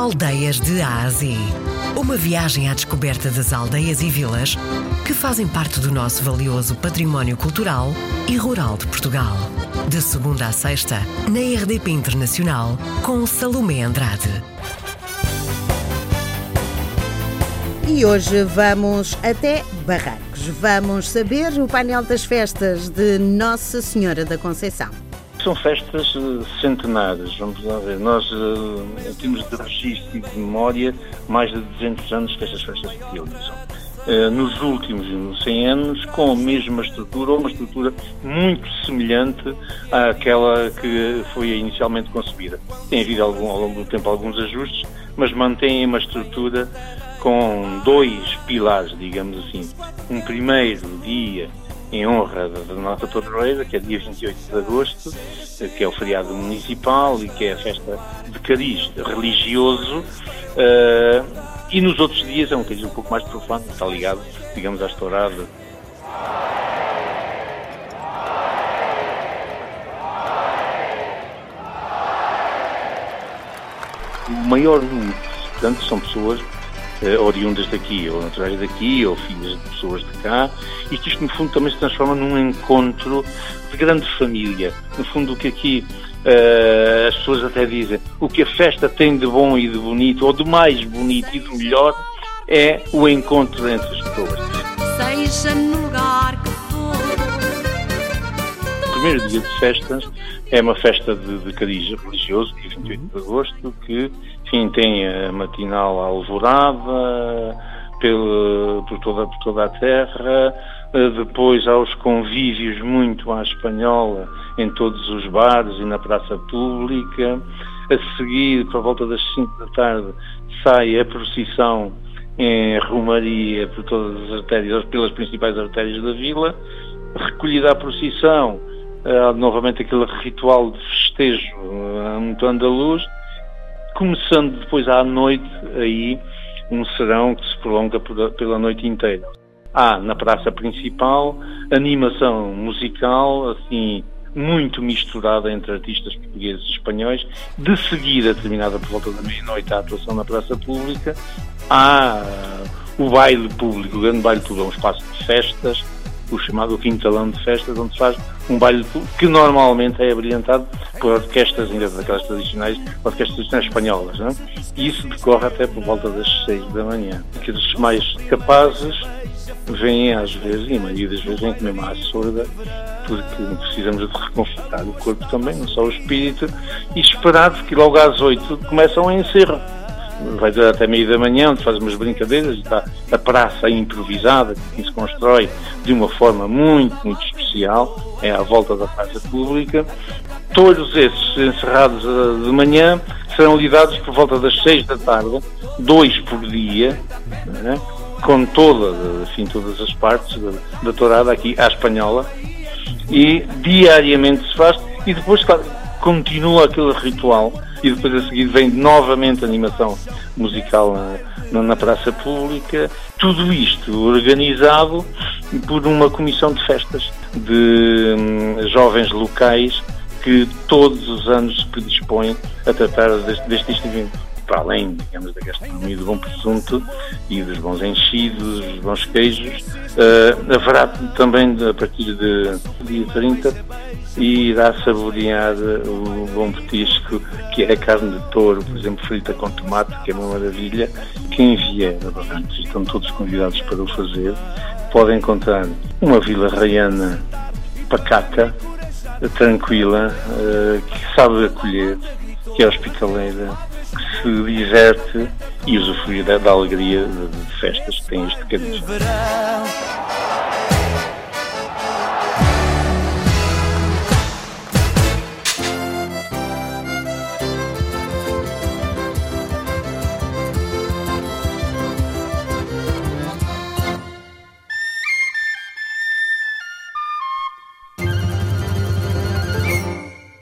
Aldeias de A a Z. Uma viagem à descoberta das aldeias e vilas que fazem parte do nosso valioso património cultural e rural de Portugal. De segunda a sexta, na RDP Internacional, com Salomé Andrade. E hoje vamos até Barrancos. Vamos saber o painel das festas de Nossa Senhora da Conceição. São festas uh, centenárias, vamos lá ver. Nós uh, temos de registro e de memória mais de 200 anos que estas festas se realizam. Uh, nos últimos 100 anos, com a mesma estrutura, ou uma estrutura muito semelhante àquela que foi inicialmente concebida. Tem havido algum, ao longo do tempo alguns ajustes, mas mantém uma estrutura com dois pilares, digamos assim. Um primeiro dia em honra da nossa padroeira, que é dia 28 de agosto, que é o feriado municipal e que é a festa de cariz religioso. Uh, e nos outros dias é um cariz um pouco mais profano, está ligado, digamos, à estourada. O maior número, portanto, são pessoas uh, oriundas daqui, ou naturais daqui, ou filhas de pessoas de cá, e que isto, no fundo, também se transforma num encontro de grande família. No fundo, o que aqui uh, as pessoas até dizem, o que a festa tem de bom e de bonito, ou de mais bonito e de melhor, é o encontro entre as pessoas. Primeiro dia de festas é uma festa de, de cariz religioso, dia 28 de agosto, que enfim, tem a matinal alvorada pela, por, toda, por toda a terra, eh, depois há os convívios muito à espanhola em todos os bares e na praça pública. A seguir, por volta das 5 da tarde, sai a procissão em Romaria por todas as artérias, pelas principais artérias da vila. Recolhida a procissão, há novamente aquele ritual de festejo eh, muito andaluz começando depois à noite aí um serão que se prolonga pela noite inteira. Há na praça principal animação musical, assim, muito misturada entre artistas portugueses e espanhóis. De seguida, terminada por volta da meia-noite, a atuação na praça pública. Há o baile público, o grande baile público, é um espaço de festas, o chamado quintalão de festas, onde faz um baile que normalmente é abrilhantado por orquestras, ainda daquelas tradicionais, orquestras tradicionais espanholas. Não é? E isso decorre até por volta das seis da manhã. Aqueles mais capazes vêm às vezes, e a maioria das vezes vêm comer à surda, porque precisamos de reconfortar o corpo também, não só o espírito, e esperado que logo às oito começam a encerro vai durar até meio da manhã, onde faz umas brincadeiras, está a praça improvisada, que se constrói de uma forma muito, muito especial, é à volta da praça pública. Todos esses encerrados eh, de manhã serão lidados por volta das seis da tarde, dois por dia, né, com toda, enfim, todas as partes da, da tourada aqui à espanhola, e diariamente se faz, e depois, claro, continua aquele ritual e depois a seguir vem novamente animação musical na, na, praça pública. Tudo isto organizado por uma comissão de festas de hum, jovens locais que todos os anos se predispõem a tratar deste, deste evento para além, digamos, da gastronomia do bom presunto e dos bons enchidos, dos bons queijos, uh, haverá também, a partir de dia 30, e irá saborear o bom petisco, que é a carne de touro, por exemplo, frita com tomate, que é uma maravilha. Quem vier a Barrancos, estão todos convidados para o fazer, podem encontrar uma vila raiana pacata, tranquila, uh, que sabe acolher, que é hospitaleira, se diverte e usufruir da, da alegria de, de festas que tem este caminho